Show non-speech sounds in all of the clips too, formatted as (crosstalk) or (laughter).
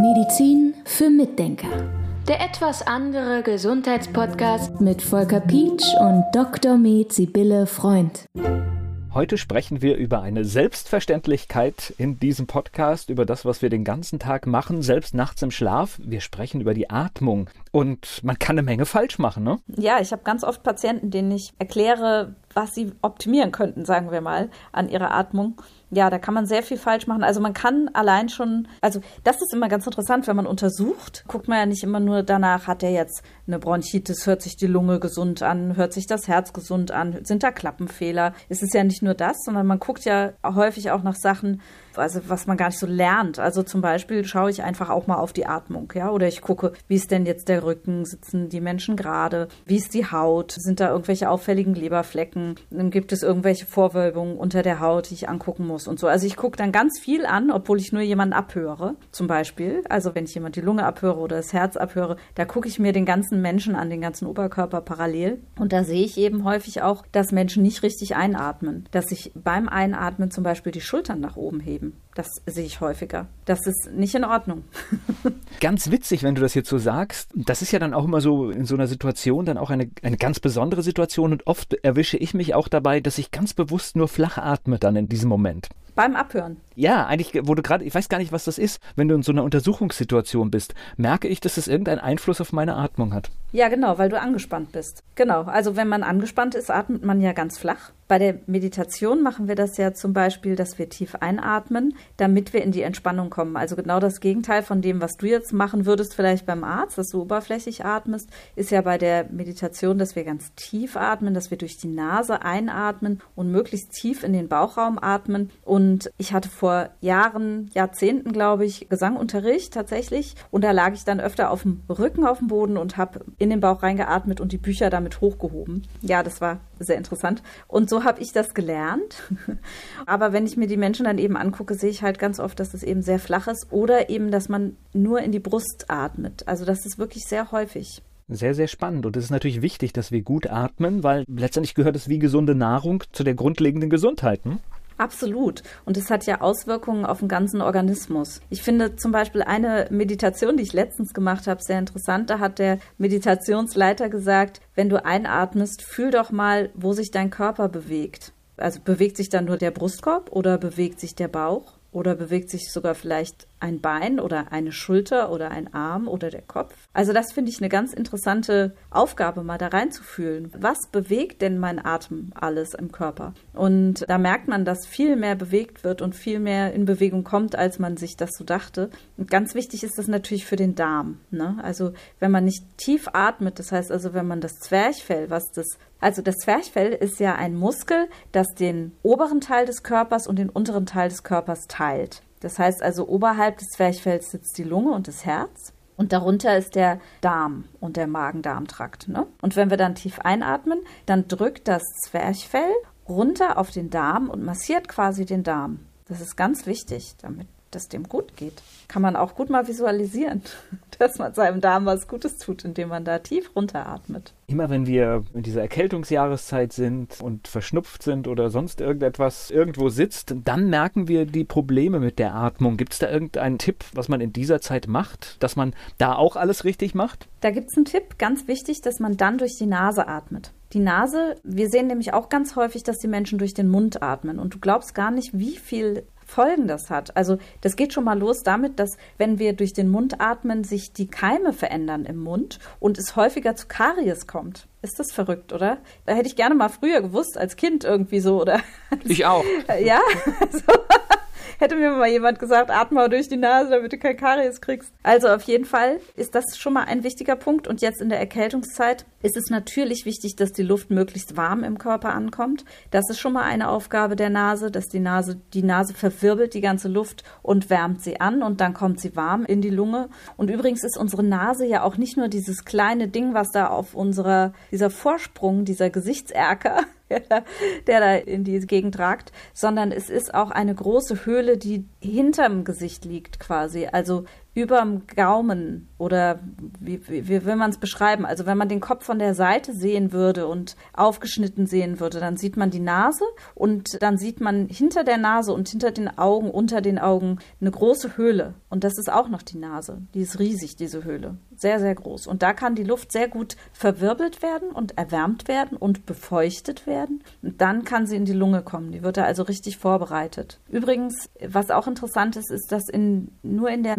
Medizin für Mitdenker. Der etwas andere Gesundheitspodcast mit Volker Pietsch und Dr. Med Sibylle Freund. Heute sprechen wir über eine Selbstverständlichkeit in diesem Podcast, über das, was wir den ganzen Tag machen, selbst nachts im Schlaf. Wir sprechen über die Atmung. Und man kann eine Menge falsch machen, ne? Ja, ich habe ganz oft Patienten, denen ich erkläre, was sie optimieren könnten, sagen wir mal, an ihrer Atmung. Ja, da kann man sehr viel falsch machen. Also man kann allein schon, also das ist immer ganz interessant, wenn man untersucht, guckt man ja nicht immer nur danach, hat der jetzt eine Bronchitis, hört sich die Lunge gesund an, hört sich das Herz gesund an, sind da Klappenfehler. Es ist ja nicht nur das, sondern man guckt ja häufig auch nach Sachen, also was man gar nicht so lernt. Also zum Beispiel schaue ich einfach auch mal auf die Atmung, ja, oder ich gucke, wie ist denn jetzt der Rücken, sitzen die Menschen gerade, wie ist die Haut, sind da irgendwelche auffälligen Leberflecken, dann gibt es irgendwelche Vorwölbungen unter der Haut, die ich angucken muss und so. Also ich gucke dann ganz viel an, obwohl ich nur jemanden abhöre, zum Beispiel. Also wenn ich jemand die Lunge abhöre oder das Herz abhöre, da gucke ich mir den ganzen Menschen an, den ganzen Oberkörper parallel. Und da sehe ich eben häufig auch, dass Menschen nicht richtig einatmen, dass sich beim Einatmen zum Beispiel die Schultern nach oben heben. Das sehe ich häufiger. Das ist nicht in Ordnung. (laughs) ganz witzig, wenn du das jetzt so sagst. Das ist ja dann auch immer so in so einer Situation dann auch eine, eine ganz besondere Situation und oft erwische ich mich auch dabei, dass ich ganz bewusst nur flach atme dann in diesem Moment. Beim Abhören. Ja, eigentlich wurde gerade, ich weiß gar nicht, was das ist, wenn du in so einer Untersuchungssituation bist, merke ich, dass es irgendeinen Einfluss auf meine Atmung hat. Ja, genau, weil du angespannt bist. Genau, also wenn man angespannt ist, atmet man ja ganz flach. Bei der Meditation machen wir das ja zum Beispiel, dass wir tief einatmen, damit wir in die Entspannung kommen. Also genau das Gegenteil von dem, was du jetzt machen würdest, vielleicht beim Arzt, dass du oberflächlich atmest, ist ja bei der Meditation, dass wir ganz tief atmen, dass wir durch die Nase einatmen und möglichst tief in den Bauchraum atmen. Und ich hatte vor Jahren, Jahrzehnten, glaube ich, Gesangunterricht tatsächlich. Und da lag ich dann öfter auf dem Rücken auf dem Boden und habe in den Bauch reingeatmet und die Bücher damit hochgehoben. Ja, das war sehr interessant. Und so habe ich das gelernt. (laughs) Aber wenn ich mir die Menschen dann eben angucke, sehe ich halt ganz oft, dass es eben sehr flach ist oder eben, dass man nur in die Brust atmet. Also das ist wirklich sehr häufig. Sehr, sehr spannend. Und es ist natürlich wichtig, dass wir gut atmen, weil letztendlich gehört es wie gesunde Nahrung zu der grundlegenden Gesundheit. Hm? Absolut. Und es hat ja Auswirkungen auf den ganzen Organismus. Ich finde zum Beispiel eine Meditation, die ich letztens gemacht habe, sehr interessant. Da hat der Meditationsleiter gesagt, wenn du einatmest, fühl doch mal, wo sich dein Körper bewegt. Also bewegt sich dann nur der Brustkorb oder bewegt sich der Bauch? Oder bewegt sich sogar vielleicht ein Bein oder eine Schulter oder ein Arm oder der Kopf? Also das finde ich eine ganz interessante Aufgabe, mal da reinzufühlen. Was bewegt denn mein Atem alles im Körper? Und da merkt man, dass viel mehr bewegt wird und viel mehr in Bewegung kommt, als man sich das so dachte. Und ganz wichtig ist das natürlich für den Darm. Ne? Also wenn man nicht tief atmet, das heißt also, wenn man das Zwerchfell, was das also das Zwerchfell ist ja ein Muskel, das den oberen Teil des Körpers und den unteren Teil des Körpers teilt. Das heißt also, oberhalb des Zwerchfells sitzt die Lunge und das Herz. Und darunter ist der Darm und der Magen-Darm-Trakt. Ne? Und wenn wir dann tief einatmen, dann drückt das Zwerchfell runter auf den Darm und massiert quasi den Darm. Das ist ganz wichtig, damit das dem gut geht. Kann man auch gut mal visualisieren, (laughs) dass man seinem Darm was Gutes tut, indem man da tief runteratmet. Immer wenn wir in dieser Erkältungsjahreszeit sind und verschnupft sind oder sonst irgendetwas irgendwo sitzt, dann merken wir die Probleme mit der Atmung. Gibt es da irgendeinen Tipp, was man in dieser Zeit macht, dass man da auch alles richtig macht? Da gibt es einen Tipp, ganz wichtig, dass man dann durch die Nase atmet. Die Nase, wir sehen nämlich auch ganz häufig, dass die Menschen durch den Mund atmen. Und du glaubst gar nicht, wie viel Folgen das hat. Also das geht schon mal los damit, dass wenn wir durch den Mund atmen, sich die Keime verändern im Mund und es häufiger zu Karies kommt. Ist das verrückt, oder? Da hätte ich gerne mal früher gewusst, als Kind irgendwie so, oder? Ich auch. (laughs) ja, also, (laughs) Hätte mir mal jemand gesagt, atme mal durch die Nase, damit du kein Karies kriegst. Also auf jeden Fall ist das schon mal ein wichtiger Punkt. Und jetzt in der Erkältungszeit ist es natürlich wichtig, dass die Luft möglichst warm im Körper ankommt. Das ist schon mal eine Aufgabe der Nase, dass die Nase, die Nase verwirbelt die ganze Luft und wärmt sie an und dann kommt sie warm in die Lunge. Und übrigens ist unsere Nase ja auch nicht nur dieses kleine Ding, was da auf unserer, dieser Vorsprung, dieser Gesichtserker, (laughs) der da, in die Gegend ragt, sondern es ist auch eine große Höhle, die hinterm Gesicht liegt quasi. Also überm Gaumen oder wie, wie, wie will man es beschreiben? Also wenn man den Kopf von der Seite sehen würde und aufgeschnitten sehen würde, dann sieht man die Nase und dann sieht man hinter der Nase und hinter den Augen, unter den Augen eine große Höhle. Und das ist auch noch die Nase. Die ist riesig, diese Höhle. Sehr, sehr groß. Und da kann die Luft sehr gut verwirbelt werden und erwärmt werden und befeuchtet werden. Und dann kann sie in die Lunge kommen. Die wird da also richtig vorbereitet. Übrigens, was auch interessant ist, ist, dass in, nur in der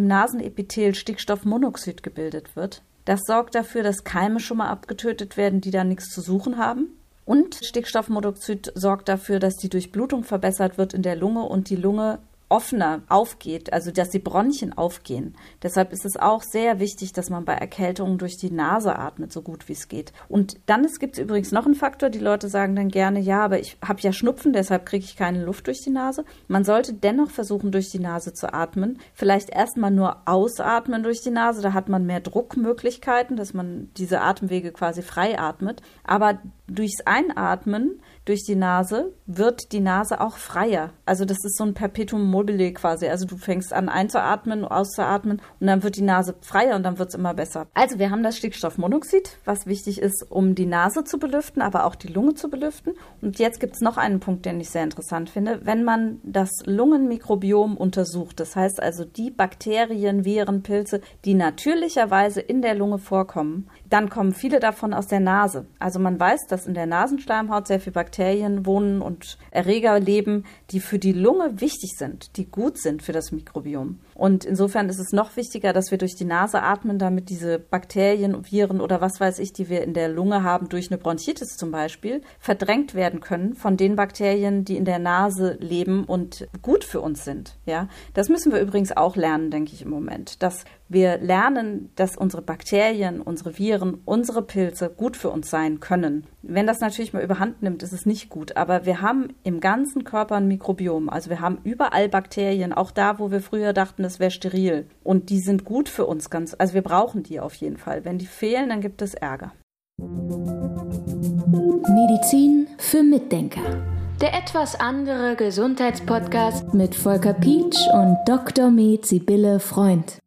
Nasenepithel Stickstoffmonoxid gebildet wird. Das sorgt dafür, dass Keime schon mal abgetötet werden, die da nichts zu suchen haben. Und Stickstoffmonoxid sorgt dafür, dass die Durchblutung verbessert wird in der Lunge und die Lunge offener aufgeht, also dass die Bronchien aufgehen. Deshalb ist es auch sehr wichtig, dass man bei Erkältungen durch die Nase atmet, so gut wie es geht. Und dann gibt es übrigens noch einen Faktor, die Leute sagen dann gerne, ja, aber ich habe ja Schnupfen, deshalb kriege ich keine Luft durch die Nase. Man sollte dennoch versuchen, durch die Nase zu atmen. Vielleicht erstmal nur ausatmen durch die Nase, da hat man mehr Druckmöglichkeiten, dass man diese Atemwege quasi frei atmet. Aber durchs Einatmen durch die Nase wird die Nase auch freier. Also das ist so ein Perpetuum mobile quasi. Also du fängst an einzuatmen, auszuatmen und dann wird die Nase freier und dann wird es immer besser. Also wir haben das Stickstoffmonoxid, was wichtig ist, um die Nase zu belüften, aber auch die Lunge zu belüften. Und jetzt gibt es noch einen Punkt, den ich sehr interessant finde. Wenn man das Lungenmikrobiom untersucht, das heißt also die Bakterien, Viren, Pilze, die natürlicherweise in der Lunge vorkommen, dann kommen viele davon aus der Nase. Also man weiß, dass in der Nasenschleimhaut sehr viel Bakterien Bakterien wohnen und Erreger leben, die für die Lunge wichtig sind, die gut sind für das Mikrobiom. Und insofern ist es noch wichtiger, dass wir durch die Nase atmen, damit diese Bakterien, Viren oder was weiß ich, die wir in der Lunge haben, durch eine Bronchitis zum Beispiel, verdrängt werden können von den Bakterien, die in der Nase leben und gut für uns sind. Ja, das müssen wir übrigens auch lernen, denke ich im Moment, dass wir lernen, dass unsere Bakterien, unsere Viren, unsere Pilze gut für uns sein können. Wenn das natürlich mal überhand nimmt, ist es nicht gut. Aber wir haben im ganzen Körper ein Mikrobiom. Also wir haben überall Bakterien, auch da, wo wir früher dachten, es wäre steril. Und die sind gut für uns ganz, also wir brauchen die auf jeden Fall. Wenn die fehlen, dann gibt es Ärger. Medizin für Mitdenker. Der etwas andere Gesundheitspodcast mit Volker Pietsch und Dr. Med Sibylle Freund.